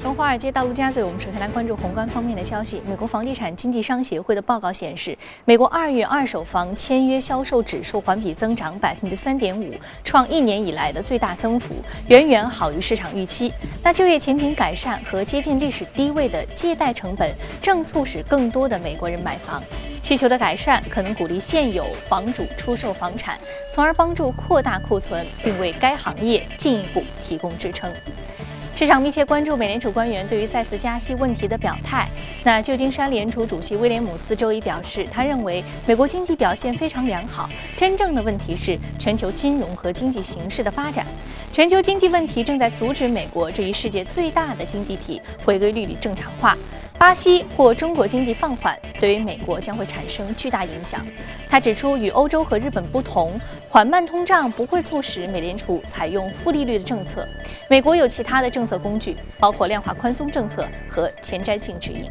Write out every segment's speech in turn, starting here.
从华尔街到陆家嘴，我们首先来关注宏观方面的消息。美国房地产经纪商协会的报告显示，美国二月二手房签约销售指数环比增长百分之三点五，创一年以来的最大增幅，远远好于市场预期。那就业前景改善和接近历史低位的借贷成本，正促使更多的美国人买房。需求的改善可能鼓励现有房主出售房产，从而帮助扩大库存，并为该行业进一步提供支撑。市场密切关注美联储官员对于再次加息问题的表态。那旧金山联储主席威廉姆斯周一表示，他认为美国经济表现非常良好，真正的问题是全球金融和经济形势的发展。全球经济问题正在阻止美国这一世界最大的经济体回归利率正常化。巴西或中国经济放缓，对于美国将会产生巨大影响。他指出，与欧洲和日本不同，缓慢通胀不会促使美联储采用负利率的政策。美国有其他的政策工具，包括量化宽松政策和前瞻性指引。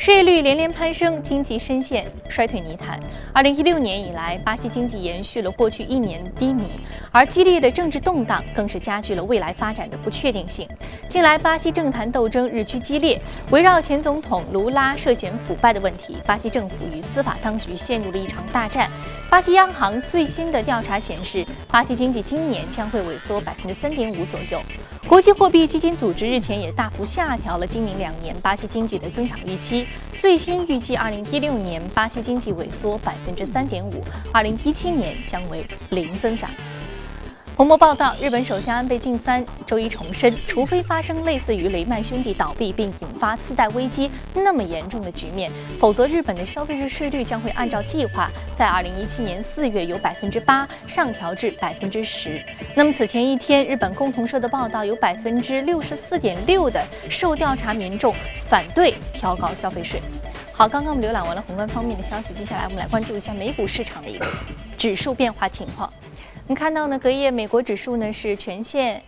失业率连连攀升，经济深陷衰退泥潭。二零一六年以来，巴西经济延续了过去一年低迷，而激烈的政治动荡更是加剧了未来发展的不确定性。近来，巴西政坛斗争日趋激烈，围绕前总统卢拉涉嫌腐败的问题，巴西政府与司法当局陷入了一场大战。巴西央行最新的调查显示，巴西经济今年将会萎缩百分之三点五左右。国际货币基金组织日前也大幅下调了今明两年巴西经济的增长预期，最新预计二零一六年巴西经济萎缩百分之三点五，二零一七年将为零增长。彭博报道，日本首相安倍晋三周一重申，除非发生类似于雷曼兄弟倒闭并引发次贷危机那么严重的局面，否则日本的消费者税率将会按照计划在二零一七年四月由百分之八上调至百分之十。那么此前一天，日本共同社的报道有百分之六十四点六的受调查民众反对调高消费税。好，刚刚我们浏览完了宏观方面的消息，接下来我们来关注一下美股市场的一个指数变化情况。你看到呢，隔夜美国指数呢是全线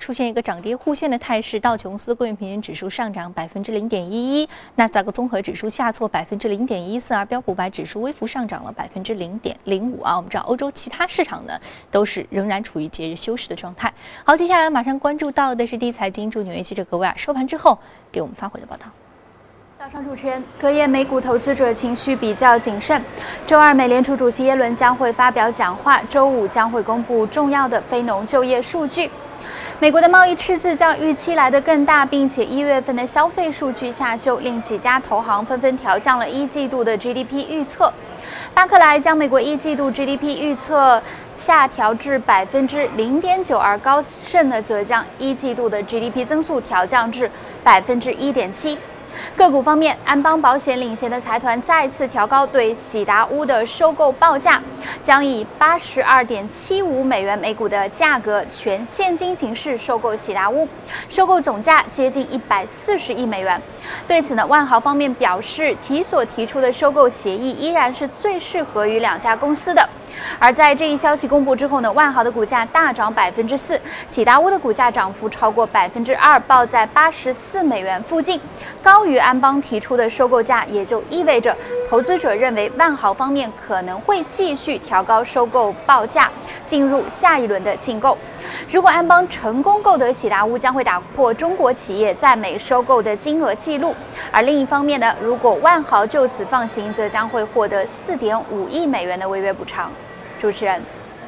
出现一个涨跌互现的态势，道琼斯工业平均指数上涨百分之零点一一，纳斯达克综合指数下挫百分之零点一四，而标普五百指数微幅上涨了百分之零点零五啊。我们知道欧洲其他市场呢都是仍然处于节日休市的状态。好，接下来马上关注到的是第一财经驻纽约记者格威尔收盘之后给我们发回的报道。早上主持人，隔夜美股投资者情绪比较谨慎。周二，美联储主席耶伦将会发表讲话，周五将会公布重要的非农就业数据。美国的贸易赤字较预期来得更大，并且一月份的消费数据下修，令几家投行纷纷调降了一季度的 GDP 预测。巴克莱将美国一季度 GDP 预测下调至百分之零点九，而高盛呢则将一季度的 GDP 增速调降至百分之一点七。个股方面，安邦保险领衔的财团再次调高对喜达屋的收购报价，将以八十二点七五美元每股的价格全现金形式收购喜达屋，收购总价接近一百四十亿美元。对此呢，万豪方面表示，其所提出的收购协议依然是最适合于两家公司的。而在这一消息公布之后呢，万豪的股价大涨百分之四，喜达屋的股价涨幅超过百分之二，报在八十四美元附近，高于安邦提出的收购价，也就意味着投资者认为万豪方面可能会继续调高收购报价，进入下一轮的竞购。如果安邦成功购得喜达屋，将会打破中国企业在美收购的金额记录；而另一方面呢，如果万豪就此放行，则将会获得四点五亿美元的违约补偿。主持人，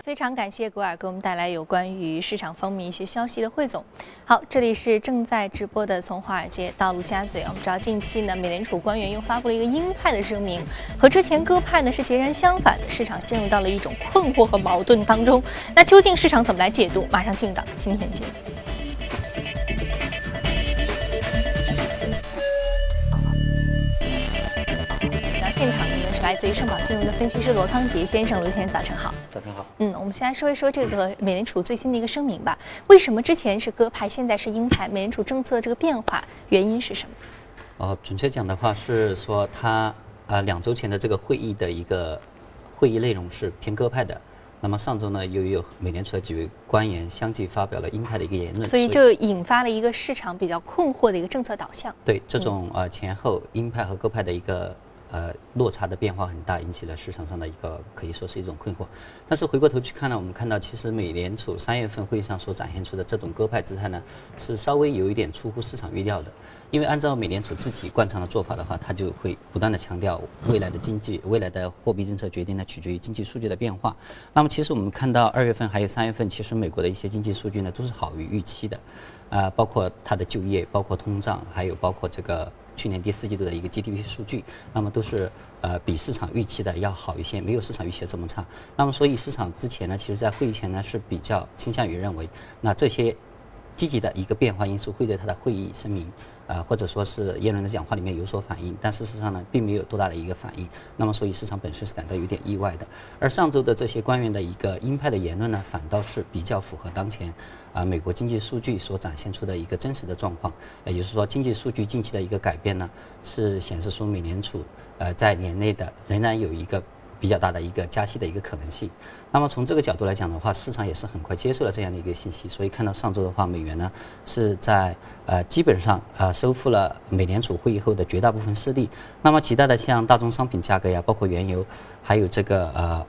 非常感谢古尔给我们带来有关于市场方面一些消息的汇总。好，这里是正在直播的从华尔街到陆家嘴。我们知道近期呢，美联储官员又发布了一个鹰派的声明，和之前鸽派呢是截然相反的，市场陷入到了一种困惑和矛盾当中。那究竟市场怎么来解读？马上进入到今天节目。来自于盛宝金融的分析师罗康杰先生，罗先生早晨好。早晨好。嗯，我们先来说一说这个美联储最新的一个声明吧。为什么之前是鸽派，现在是鹰派？美联储政策这个变化原因是什么？哦，准确讲的话是说，他呃两周前的这个会议的一个会议内容是偏鸽派的。那么上周呢，由于有美联储的几位官员相继发表了鹰派的一个言论，所以就引发了一个市场比较困惑的一个政策导向。对这种呃前后鹰派和鸽派的一个呃落差的变化很大，引起了市场上的一个可以说是一种困惑。但是回过头去看呢，我们看到其实美联储三月份会议上所展现出的这种鸽派姿态呢，是稍微有一点出乎市场预料的。因为按照美联储自己惯常的做法的话，它就会不断的强调未来的经济、未来的货币政策决定呢取决于经济数据的变化。那么其实我们看到二月份还有三月份，其实美国的一些经济数据呢都是好于预期的，啊，包括它的就业、包括通胀，还有包括这个去年第四季度的一个 GDP 数据，那么都是呃比市场预期的要好一些，没有市场预期的这么差。那么所以市场之前呢，其实在会议前呢是比较倾向于认为，那这些积极的一个变化因素会对它的会议声明。呃，或者说是耶伦的讲话里面有所反应，但事实上呢，并没有多大的一个反应。那么，所以市场本身是感到有点意外的。而上周的这些官员的一个鹰派的言论呢，反倒是比较符合当前啊美国经济数据所展现出的一个真实的状况。也就是说，经济数据近期的一个改变呢，是显示出美联储呃在年内的仍然有一个。比较大的一个加息的一个可能性，那么从这个角度来讲的话，市场也是很快接受了这样的一个信息，所以看到上周的话，美元呢是在呃基本上呃收复了美联储会议后的绝大部分失利，那么其他的像大宗商品价格呀，包括原油，还有这个呃。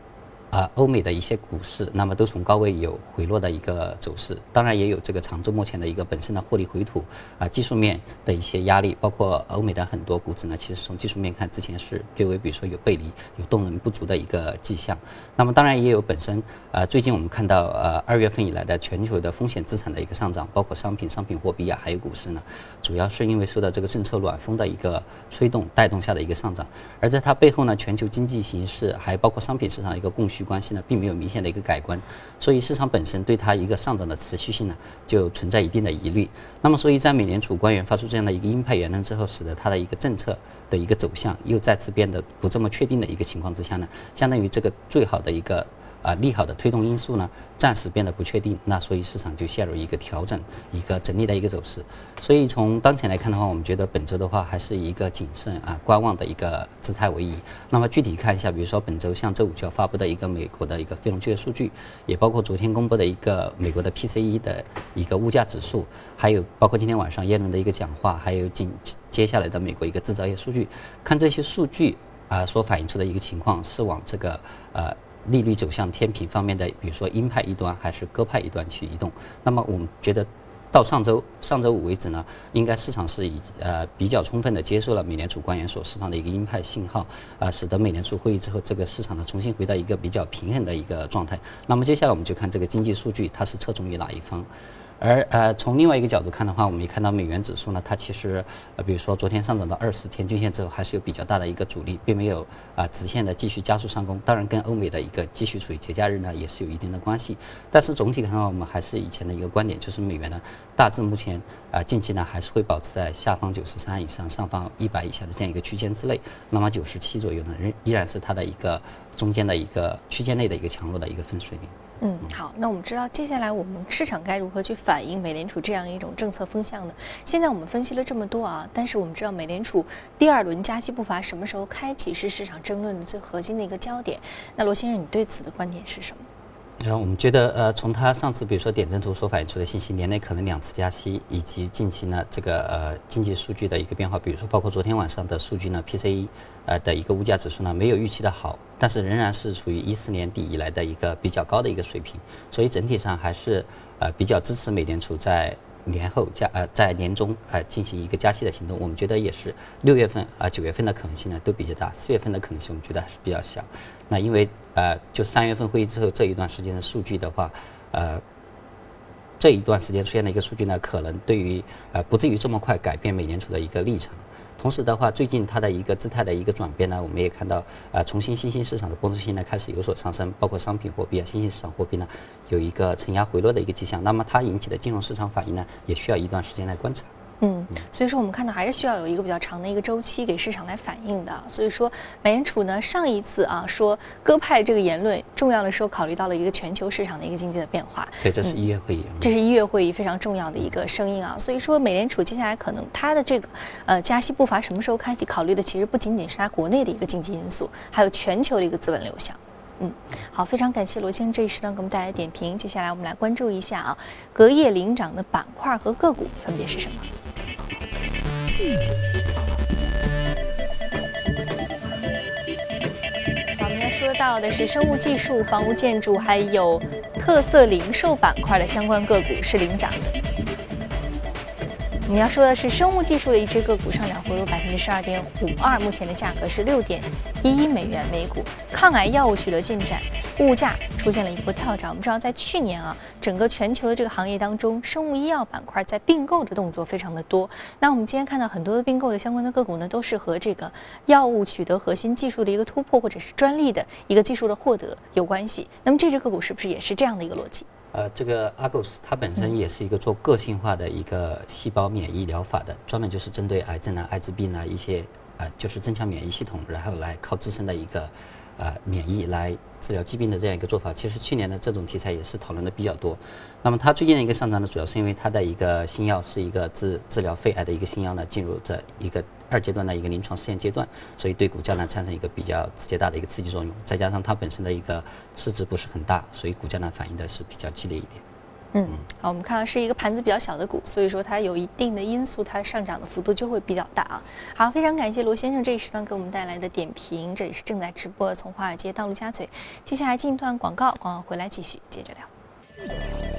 啊，欧美的一些股市，那么都从高位有回落的一个走势，当然也有这个长周目前的一个本身的获利回吐啊，技术面的一些压力，包括欧美的很多股指呢，其实从技术面看，之前是略微比如说有背离、有动能不足的一个迹象。那么当然也有本身啊，最近我们看到呃二月份以来的全球的风险资产的一个上涨，包括商品、商品货币啊，还有股市呢，主要是因为受到这个政策暖风的一个推动带动下的一个上涨，而在它背后呢，全球经济形势还包括商品市场一个供需。关系呢，并没有明显的一个改观，所以市场本身对它一个上涨的持续性呢，就存在一定的疑虑。那么，所以在美联储官员发出这样的一个鹰派言论之后，使得它的一个政策的一个走向又再次变得不这么确定的一个情况之下呢，相当于这个最好的一个。啊，利好的推动因素呢，暂时变得不确定，那所以市场就陷入一个调整、一个整理的一个走势。所以从当前来看的话，我们觉得本周的话还是一个谨慎啊、观望的一个姿态为宜。那么具体看一下，比如说本周像周五就要发布的一个美国的一个非农就业数据，也包括昨天公布的一个美国的 PCE 的一个物价指数，还有包括今天晚上耶伦的一个讲话，还有紧接下来的美国一个制造业数据，看这些数据啊所反映出的一个情况是往这个呃。利率走向天平方面的，比如说鹰派一端还是鸽派一端去移动。那么我们觉得，到上周上周五为止呢，应该市场是以呃比较充分的接受了美联储官员所释放的一个鹰派信号，啊，使得美联储会议之后这个市场呢重新回到一个比较平衡的一个状态。那么接下来我们就看这个经济数据，它是侧重于哪一方？而呃，从另外一个角度看的话，我们也看到美元指数呢，它其实呃，比如说昨天上涨到二十天均线之后，还是有比较大的一个阻力，并没有啊直线的继续加速上攻。当然，跟欧美的一个继续处于节假日呢，也是有一定的关系。但是总体看的话，我们还是以前的一个观点，就是美元呢，大致目前啊近期呢还是会保持在下方九十三以上、上方一百以下的这样一个区间之内。那么九十七左右呢，仍依然是它的一个中间的一个区间内的一个强弱的一个分水岭。嗯，好，那我们知道接下来我们市场该如何去反映美联储这样一种政策风向呢？现在我们分析了这么多啊，但是我们知道美联储第二轮加息步伐什么时候开启是市场争论的最核心的一个焦点。那罗先生，你对此的观点是什么？然后我们觉得，呃，从他上次比如说点阵图所反映出的信息，年内可能两次加息，以及近期呢这个呃经济数据的一个变化，比如说包括昨天晚上的数据呢，PCE 呃的一个物价指数呢没有预期的好，但是仍然是处于一四年底以来的一个比较高的一个水平，所以整体上还是呃比较支持美联储在。年后加呃在年中呃进行一个加息的行动，我们觉得也是六月份啊九月份的可能性呢都比较大，四月份的可能性我们觉得还是比较小。那因为呃就三月份会议之后这一段时间的数据的话，呃这一段时间出现的一个数据呢，可能对于呃不至于这么快改变美联储的一个立场。同时的话，最近它的一个姿态的一个转变呢，我们也看到，呃，重新新兴市场的波动性呢开始有所上升，包括商品货币啊，新兴市场货币呢有一个承压回落的一个迹象。那么它引起的金融市场反应呢，也需要一段时间来观察。嗯，所以说我们看到还是需要有一个比较长的一个周期给市场来反映的。所以说，美联储呢上一次啊说鸽派这个言论，重要的时候考虑到了一个全球市场的一个经济的变化。对，这是一月会议。这是一月会议非常重要的一个声音啊。所以说，美联储接下来可能它的这个呃加息步伐什么时候开启，考虑的其实不仅仅是它国内的一个经济因素，还有全球的一个资本流向。嗯，好，非常感谢罗先生这一时段给我们带来点评。接下来我们来关注一下啊，隔夜领涨的板块和个股分别是什么？好，我们要说到的是生物技术、房屋建筑，还有特色零售板块的相关个股是领涨的。我们要说的是生物技术的一只个股上涨幅度百分之十二点五二，目前的价格是六点一一美元每股。抗癌药物取得进展，物价出现了一波跳涨。我们知道，在去年啊，整个全球的这个行业当中，生物医药板块在并购的动作非常的多。那我们今天看到很多的并购的相关的个股呢，都是和这个药物取得核心技术的一个突破，或者是专利的一个技术的获得有关系。那么这只个股是不是也是这样的一个逻辑？呃，这个 Argos 它本身也是一个做个性化的一个细胞免疫疗法的，专门就是针对癌症啊、艾滋病啊一些，呃，就是增强免疫系统，然后来靠自身的一个。呃，免疫来治疗疾病的这样一个做法，其实去年呢这种题材也是讨论的比较多。那么它最近的一个上涨呢，主要是因为它的一个新药是一个治治疗肺癌的一个新药呢，进入这一个二阶段的一个临床试验阶段，所以对股价呢产生一个比较直接大的一个刺激作用。再加上它本身的一个市值不是很大，所以股价呢反应的是比较激烈一点。嗯，好，我们看到是一个盘子比较小的股，所以说它有一定的因素，它上涨的幅度就会比较大啊。好，非常感谢罗先生这一时段给我们带来的点评，这里是正在直播从华尔街到陆家嘴，接下来进一段广告，广告回来继续接着聊。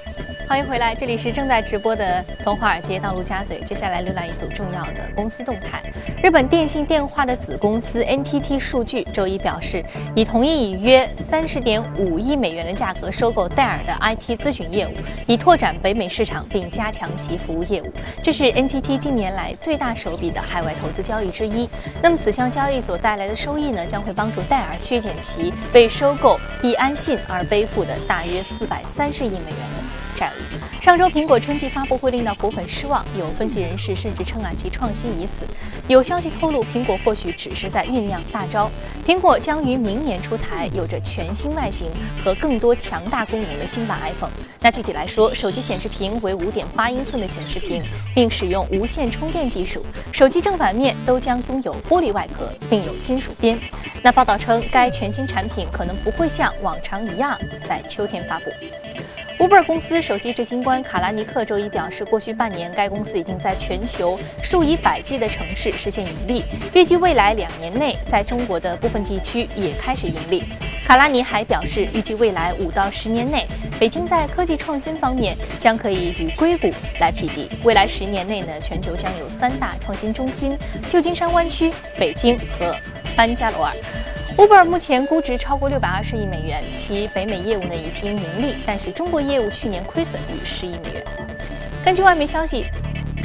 欢迎回来，这里是正在直播的从华尔街到陆家嘴。接下来浏览一组重要的公司动态。日本电信电话的子公司 NTT 数据周一表示，已同意以约三十点五亿美元的价格收购戴尔的 IT 咨询业务，以拓展北美市场并加强其服务业务。这是 NTT 近年来最大手笔的海外投资交易之一。那么此项交易所带来的收益呢，将会帮助戴尔削减其为收购易安信而背负的大约四百三十亿美元的。债务。上周苹果春季发布会令到果粉失望，有分析人士甚至称啊其创新已死。有消息透露，苹果或许只是在酝酿大招。苹果将于明年出台有着全新外形和更多强大功能的新版 iPhone。那具体来说，手机显示屏为五点八英寸的显示屏，并使用无线充电技术。手机正反面都将拥有玻璃外壳，并有金属边。那报道称，该全新产品可能不会像往常一样在秋天发布。Uber 公司首席执行官卡拉尼克周一表示，过去半年该公司已经在全球数以百计的城市实现盈利，预计未来两年内在中国的部分地区也开始盈利。卡拉尼还表示，预计未来五到十年内，北京在科技创新方面将可以与硅谷来匹敌。未来十年内呢，全球将有三大创新中心：旧金山湾区、北京和班加罗尔。Uber 目前估值超过六百二十亿美元，其北美业务呢已经盈利，但是中国业务去年亏损逾十亿美元。根据外媒消息。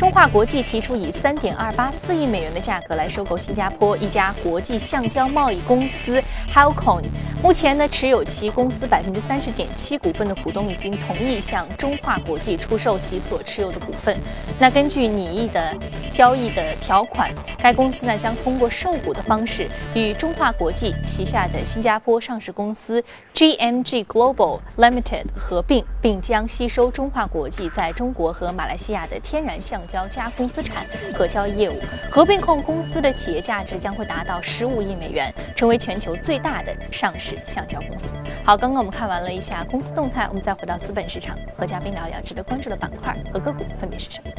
中化国际提出以三点二八四亿美元的价格来收购新加坡一家国际橡胶贸易公司 Halcon。目前呢，持有其公司百分之三十点七股份的股东已经同意向中化国际出售其所持有的股份。那根据拟议的交易的条款，该公司呢将通过售股的方式与中化国际旗下的新加坡上市公司 GMG Global Limited 合并，并将吸收中化国际在中国和马来西亚的天然橡胶。交加工资产和交易业务合并后，公司的企业价值将会达到十五亿美元，成为全球最大的上市橡胶公司。好，刚刚我们看完了一下公司动态，我们再回到资本市场，和嘉宾聊聊值得关注的板块和个股分别是什么。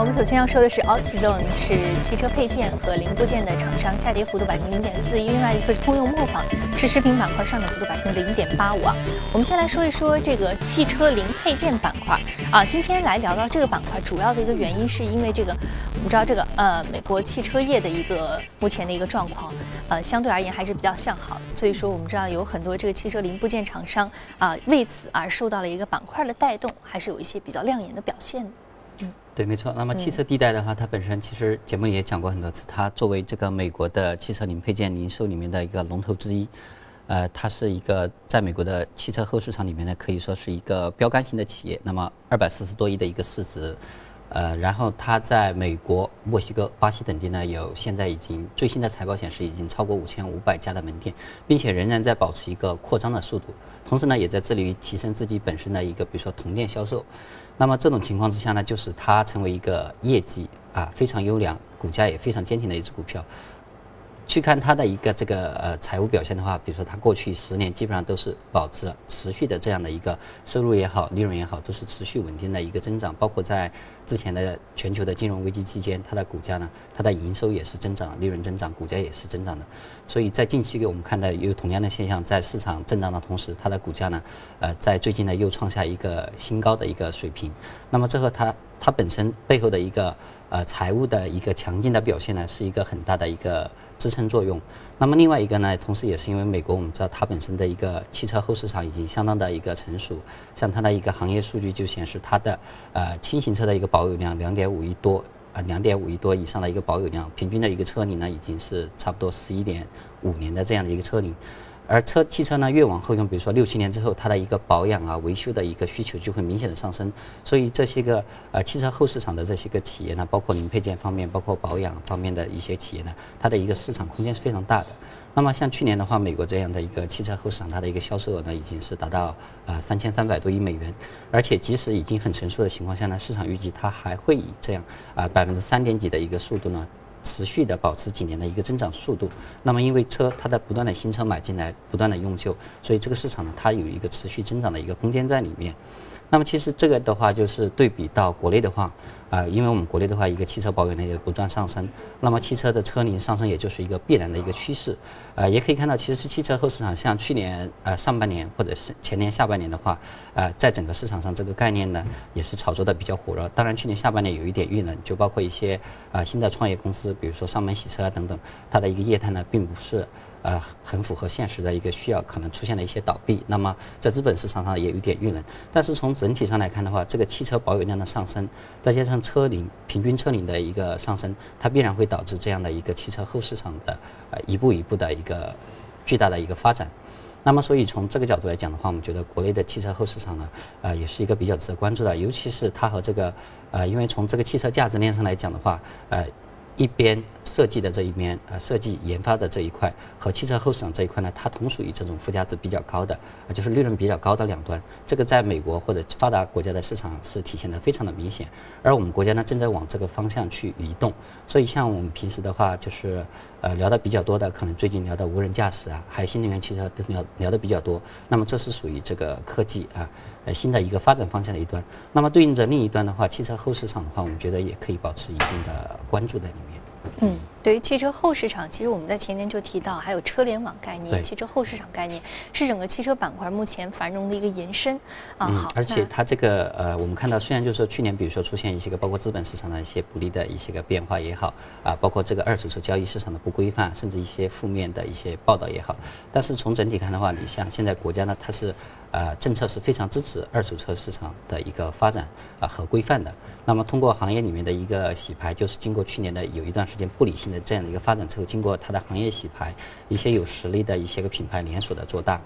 我们首先要说的是 AutoZone，是汽车配件和零部件的厂商，下跌幅度百分之零点四；另外一个是通用磨坊，是食品板块上涨幅度百分之零点八五啊。我们先来说一说这个汽车零配件板块啊。今天来聊到这个板块，主要的一个原因是因为这个，我们知道这个呃美国汽车业的一个目前的一个状况，呃相对而言还是比较向好，所以说我们知道有很多这个汽车零部件厂商啊为此而受到了一个板块的带动，还是有一些比较亮眼的表现。对，没错。那么汽车地带的话，它本身其实节目里也讲过很多次，它作为这个美国的汽车零配件零售里面的一个龙头之一，呃，它是一个在美国的汽车后市场里面呢，可以说是一个标杆性的企业。那么二百四十多亿的一个市值，呃，然后它在美国、墨西哥、巴西等地呢，有现在已经最新的财报显示，已经超过五千五百家的门店，并且仍然在保持一个扩张的速度，同时呢，也在致力于提升自己本身的一个，比如说同店销售。那么这种情况之下呢，就使它成为一个业绩啊非常优良、股价也非常坚挺的一只股票。去看它的一个这个呃财务表现的话，比如说它过去十年基本上都是保持持续的这样的一个收入也好，利润也好，都是持续稳定的一个增长。包括在之前的全球的金融危机期间，它的股价呢，它的营收也是增长，利润增长，股价也是增长的。所以在近期给我们看到有同样的现象，在市场震荡的同时，它的股价呢，呃，在最近呢又创下一个新高的一个水平。那么这和它它本身背后的一个呃财务的一个强劲的表现呢，是一个很大的一个。支撑作用。那么另外一个呢，同时也是因为美国，我们知道它本身的一个汽车后市场已经相当的一个成熟。像它的一个行业数据就显示，它的呃轻型车的一个保有量两点五亿多，呃两点五亿多以上的一个保有量，平均的一个车龄呢已经是差不多十一点五年的这样的一个车龄。而车汽车呢越往后用，比如说六七年之后，它的一个保养啊、维修的一个需求就会明显的上升。所以这些个呃汽车后市场的这些个企业呢，包括零配件方面、包括保养方面的一些企业呢，它的一个市场空间是非常大的。那么像去年的话，美国这样的一个汽车后市场，它的一个销售额呢，已经是达到啊三千三百多亿美元。而且即使已经很成熟的情况下呢，市场预计它还会以这样啊百分之三点几的一个速度呢。持续的保持几年的一个增长速度，那么因为车它在不断的新车买进来，不断的用旧，所以这个市场呢，它有一个持续增长的一个空间在里面。那么其实这个的话，就是对比到国内的话。啊，因为我们国内的话，一个汽车保有量也不断上升，那么汽车的车龄上升也就是一个必然的一个趋势。呃，也可以看到，其实是汽车后市场，像去年呃上半年或者是前年下半年的话，呃，在整个市场上这个概念呢也是炒作的比较火热。当然，去年下半年有一点遇冷，就包括一些啊新的创业公司，比如说上门洗车啊等等，它的一个业态呢并不是。呃，很符合现实的一个需要，可能出现了一些倒闭。那么在资本市场上也有点遇冷，但是从整体上来看的话，这个汽车保有量的上升，再加上车龄平均车龄的一个上升，它必然会导致这样的一个汽车后市场的呃一步一步的一个巨大的一个发展。那么所以从这个角度来讲的话，我们觉得国内的汽车后市场呢，呃，也是一个比较值得关注的，尤其是它和这个呃，因为从这个汽车价值链上来讲的话，呃。一边设计的这一边，啊，设计研发的这一块和汽车后市场这一块呢，它同属于这种附加值比较高的，啊，就是利润比较高的两端。这个在美国或者发达国家的市场是体现的非常的明显，而我们国家呢正在往这个方向去移动。所以像我们平时的话，就是呃聊的比较多的，可能最近聊的无人驾驶啊，还有新能源汽车都聊聊的比较多。那么这是属于这个科技啊，呃新的一个发展方向的一端。那么对应着另一端的话，汽车后市场的话，我们觉得也可以保持一定的关注在里面。嗯，对于汽车后市场，其实我们在前年就提到，还有车联网概念、汽车后市场概念，是整个汽车板块目前繁荣的一个延伸啊。好，而且它这个呃，我们看到虽然就是说去年，比如说出现一些个包括资本市场的一些不利的一些个变化也好啊，包括这个二手车交易市场的不规范，甚至一些负面的一些报道也好，但是从整体看的话，你像现在国家呢，它是。呃，政策是非常支持二手车市场的一个发展啊和规范的。那么通过行业里面的一个洗牌，就是经过去年的有一段时间不理性这样的一个发展之后，经过它的行业洗牌，一些有实力的一些个品牌连锁的做大，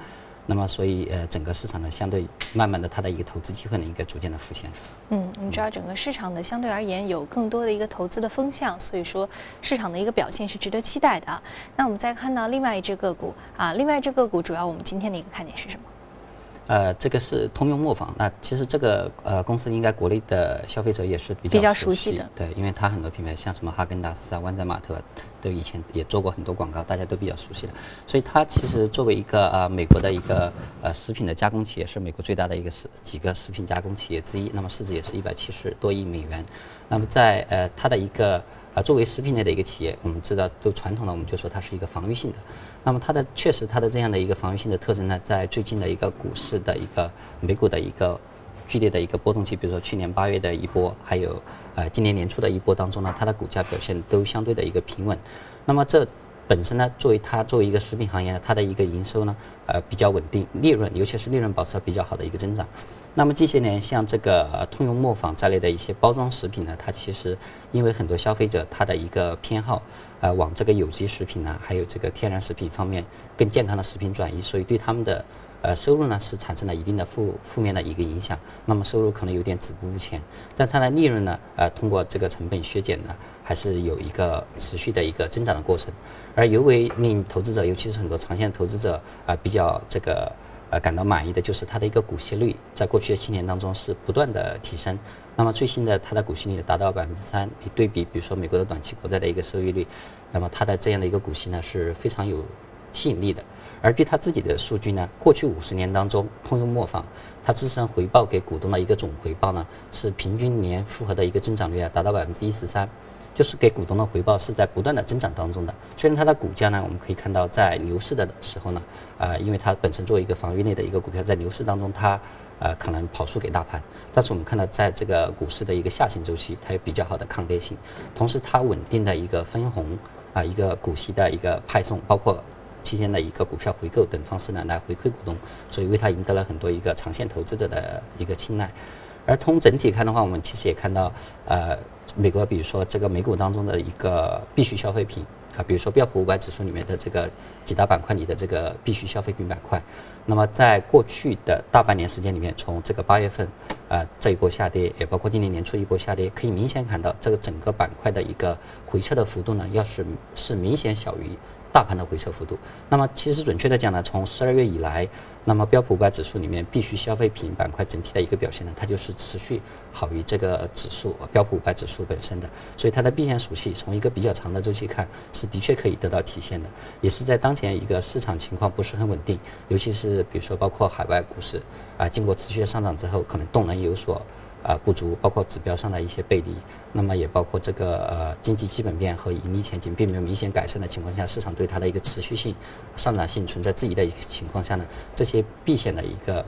那么所以呃整个市场呢相对慢慢的它的一个投资机会呢应该逐渐的浮现出来。嗯，你知道整个市场的相对而言有更多的一个投资的风向，所以说市场的一个表现是值得期待的。那我们再看到另外一只个股啊，另外一只个股主要我们今天的一个看点是什么？呃，这个是通用磨坊。那其实这个呃公司应该国内的消费者也是比较熟悉的，对，因为它很多品牌像什么哈根达斯啊、湾仔码头啊，都以前也做过很多广告，大家都比较熟悉的。所以它其实作为一个呃美国的一个呃食品的加工企业，是美国最大的一个食几个食品加工企业之一。那么市值也是一百七十多亿美元。那么在呃它的一个啊作为食品类的一个企业，我们知道都传统的我们就说它是一个防御性的。那么它的确实它的这样的一个防御性的特征呢，在最近的一个股市的一个美股的一个剧烈的一个波动期，比如说去年八月的一波，还有呃今年年初的一波当中呢，它的股价表现都相对的一个平稳。那么这本身呢，作为它作为一个食品行业呢，它的一个营收呢，呃比较稳定，利润尤其是利润保持比较好的一个增长。那么这些年，像这个通用磨坊在内的一些包装食品呢，它其实因为很多消费者他的一个偏好，呃，往这个有机食品呢，还有这个天然食品方面更健康的食品转移，所以对他们的呃收入呢是产生了一定的负负面的一个影响。那么收入可能有点止步不前，但它的利润呢，呃，通过这个成本削减呢，还是有一个持续的一个增长的过程。而尤为令投资者，尤其是很多长线投资者啊，比较这个。呃感到满意的就是它的一个股息率，在过去的七年当中是不断的提升。那么最新的它的股息率达到百分之三，你对比比如说美国的短期国债的一个收益率，那么它的这样的一个股息呢是非常有吸引力的。而据他自己的数据呢，过去五十年当中，通用磨坊它自身回报给股东的一个总回报呢是平均年复合的一个增长率啊达到百分之一十三。就是给股东的回报是在不断的增长当中的。虽然它的股价呢，我们可以看到在牛市的时候呢，呃，因为它本身作为一个防御类的一个股票，在牛市当中它呃可能跑输给大盘。但是我们看到在这个股市的一个下行周期，它有比较好的抗跌性，同时它稳定的一个分红啊，一个股息的一个派送，包括期间的一个股票回购等方式呢来回馈股东，所以为它赢得了很多一个长线投资者的一个青睐。而从整体看的话，我们其实也看到呃。美国，比如说这个美股当中的一个必需消费品啊，比如说标普五百指数里面的这个几大板块里的这个必需消费品板块，那么在过去的大半年时间里面，从这个八月份啊这一波下跌，也包括今年年初一波下跌，可以明显看到这个整个板块的一个回撤的幅度呢，要是是明显小于。大盘的回撤幅度，那么其实准确的讲呢，从十二月以来，那么标普五百指数里面必须消费品板块整体的一个表现呢，它就是持续好于这个指数标普五百指数本身的，所以它的避险属性从一个比较长的周期看是的确可以得到体现的，也是在当前一个市场情况不是很稳定，尤其是比如说包括海外股市啊，经过持续的上涨之后，可能动能有所。啊，不足，包括指标上的一些背离，那么也包括这个呃经济基本面和盈利前景并没有明显改善的情况下，市场对它的一个持续性、上涨性存在质疑的一个情况下呢，这些避险的一个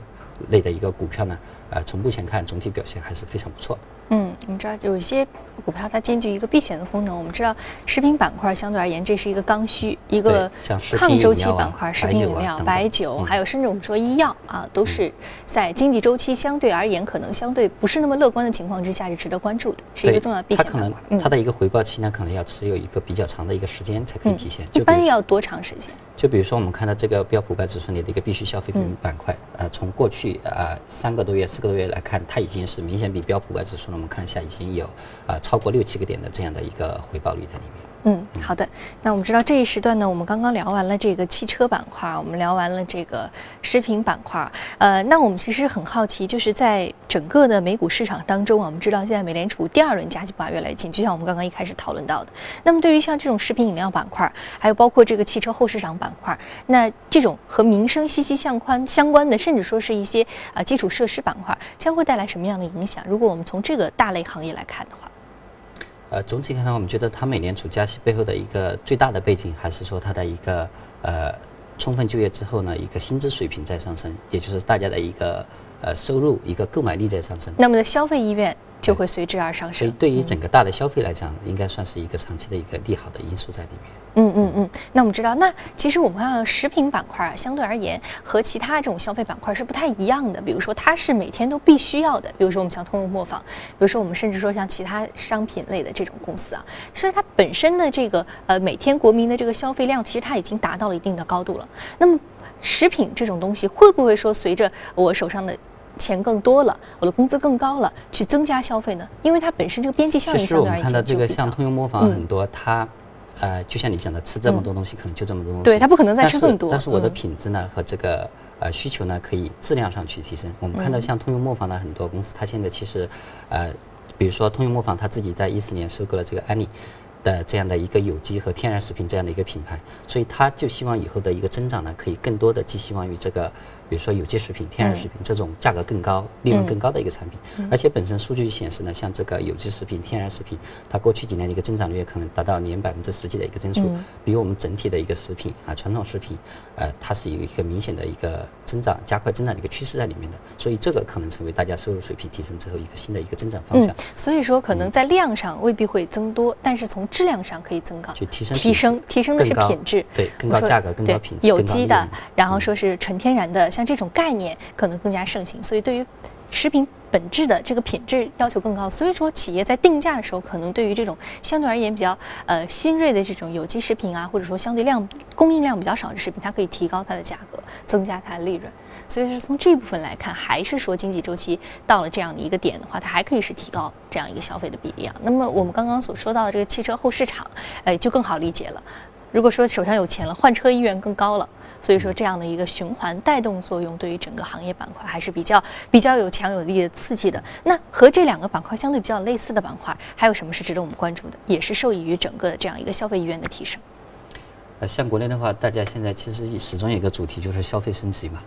类的一个股票呢，呃，从目前看总体表现还是非常不错的。嗯，我们知道有一些股票它兼具一个避险的功能。我们知道食品板块相对而言，这是一个刚需，一个抗周期板块，食品饮料、白酒，还有甚至我们说医药啊，都是在经济周期相对而言可能相对不是那么乐观的情况之下是值得关注的，是一个重要避险板块。它的一个回报期呢，可能要持有一个比较长的一个时间才可以体现。一般要多长时间？就比如说我们看到这个标普五百指数里的一个必需消费品板块，呃，从过去呃三个多月、这个多月来看，它已经是明显比标普五百指数呢，我们看一下已经。有啊，超过六七个点的这样的一个回报率在里面。嗯，好的。那我们知道这一时段呢，我们刚刚聊完了这个汽车板块，我们聊完了这个食品板块。呃，那我们其实很好奇，就是在整个的美股市场当中啊，我们知道现在美联储第二轮加息步伐越来越近，就像我们刚刚一开始讨论到的。那么对于像这种食品饮料板块，还有包括这个汽车后市场板块，那这种和民生息息相关相关的，甚至说是一些啊基础设施板块，将会带来什么样的影响？如果我们从这个大类行业来看的话。呃，总体看来，我们觉得它美联储加息背后的一个最大的背景，还是说它的一个呃充分就业之后呢，一个薪资水平在上升，也就是大家的一个呃收入、一个购买力在上升。那么的消费意愿就会随之而上升。所以，对于整个大的消费来讲，应该算是一个长期的一个利好的因素在里面。嗯嗯嗯，那我们知道，那其实我们看到食品板块啊，相对而言和其他这种消费板块是不太一样的。比如说，它是每天都必须要的。比如说，我们像通用磨坊，比如说我们甚至说像其他商品类的这种公司啊，所以它本身的这个呃每天国民的这个消费量，其实它已经达到了一定的高度了。那么，食品这种东西会不会说随着我手上的钱更多了，我的工资更高了，去增加消费呢？因为它本身这个边际效应相对而言看到这个像通用磨坊很多它。呃，就像你讲的，吃这么多东西，可能就这么多东西。对，它不可能再吃更多。但是我的品质呢，和这个呃需求呢，可以质量上去提升。我们看到像通用磨坊呢很多公司，它现在其实，呃，比如说通用磨坊，它自己在一四年收购了这个安利。的这样的一个有机和天然食品这样的一个品牌，所以他就希望以后的一个增长呢，可以更多的寄希望于这个，比如说有机食品、天然食品这种价格更高、利润更高的一个产品。而且本身数据显示呢，像这个有机食品、天然食品，它过去几年的一个增长率可能达到年百分之十几的一个增速，比我们整体的一个食品啊传统食品，呃，它是有一个明显的一个增长、加快增长的一个趋势在里面的。所以这个可能成为大家收入水平提升之后一个新的一个增长方向。所以说，可能在量上未必会增多，但是从质量上可以增高，就提升提升提升的是品质，对更高价格、更高品质、有机的，然后说是纯天然的，像这种概念可能更加盛行。所以对于食品本质的这个品质要求更高，所以说企业在定价的时候，可能对于这种相对而言比较呃新锐的这种有机食品啊，或者说相对量供应量比较少的食品，它可以提高它的价格，增加它的利润。所以是从这部分来看，还是说经济周期到了这样的一个点的话，它还可以是提高这样一个消费的比例啊。那么我们刚刚所说到的这个汽车后市场，哎，就更好理解了。如果说手上有钱了，换车意愿更高了。所以说，这样的一个循环带动作用，对于整个行业板块还是比较比较有强有力的刺激的。那和这两个板块相对比较类似的板块，还有什么是值得我们关注的？也是受益于整个这样一个消费意愿的提升。呃，像国内的话，大家现在其实始终有一个主题，就是消费升级嘛。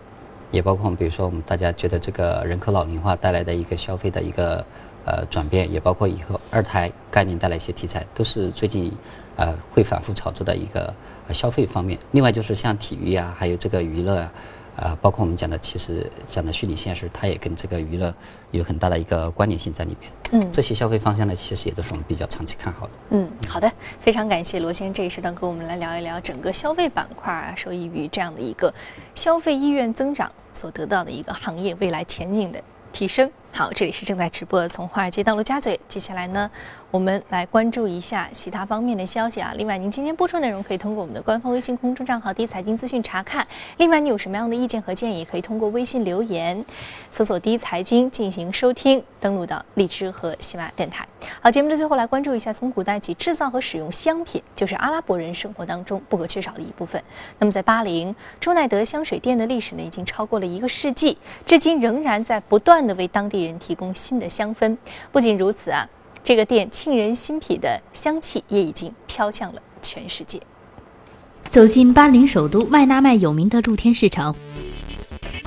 也包括比如说我们大家觉得这个人口老龄化带来的一个消费的一个呃转变，也包括以后二胎概念带来一些题材，都是最近呃会反复炒作的一个消费方面。另外就是像体育啊，还有这个娱乐啊。啊，包括我们讲的，其实讲的虚拟现实，它也跟这个娱乐有很大的一个关联性在里面。嗯，这些消费方向呢，其实也都是我们比较长期看好的。嗯，好的，非常感谢罗先生这一时段跟我们来聊一聊整个消费板块啊，受益于这样的一个消费意愿增长所得到的一个行业未来前景的提升。好，这里是正在直播的从华尔街到陆家嘴。接下来呢，我们来关注一下其他方面的消息啊。另外，您今天播出内容可以通过我们的官方微信公众账号“第一财经资讯”查看。另外，你有什么样的意见和建议，可以通过微信留言，搜索“第一财经”进行收听。登录到荔枝和喜马电台。好，节目的最后来关注一下，从古代起制造和使用香品，就是阿拉伯人生活当中不可缺少的一部分。那么，在巴林朱奈德香水店的历史呢，已经超过了一个世纪，至今仍然在不断的为当地人提供新的香氛。不仅如此啊，这个店沁人心脾的香气也已经飘向了全世界。走进巴林首都麦纳麦有名的露天市场，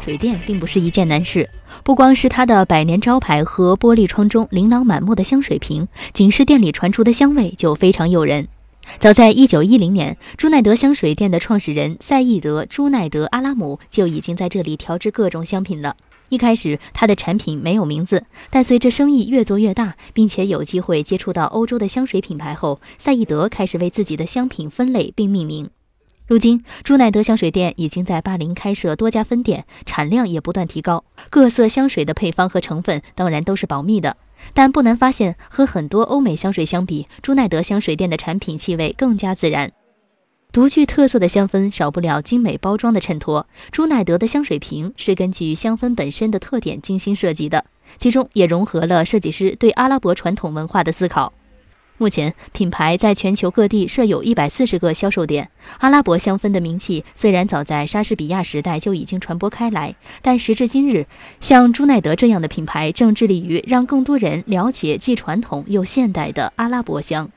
水店并不是一件难事。不光是它的百年招牌和玻璃窗中琳琅满目的香水瓶，仅是店里传出的香味就非常诱人。早在1910年，朱奈德香水店的创始人赛义德·朱奈德·阿拉姆就已经在这里调制各种香品了。一开始，他的产品没有名字，但随着生意越做越大，并且有机会接触到欧洲的香水品牌后，赛义德开始为自己的香品分类并命名。如今，朱奈德香水店已经在巴林开设多家分店，产量也不断提高。各色香水的配方和成分当然都是保密的，但不难发现，和很多欧美香水相比，朱奈德香水店的产品气味更加自然。独具特色的香氛少不了精美包装的衬托。朱奈德的香水瓶是根据香氛本身的特点精心设计的，其中也融合了设计师对阿拉伯传统文化的思考。目前，品牌在全球各地设有一百四十个销售点。阿拉伯香氛的名气虽然早在莎士比亚时代就已经传播开来，但时至今日，像朱奈德这样的品牌正致力于让更多人了解既传统又现代的阿拉伯香。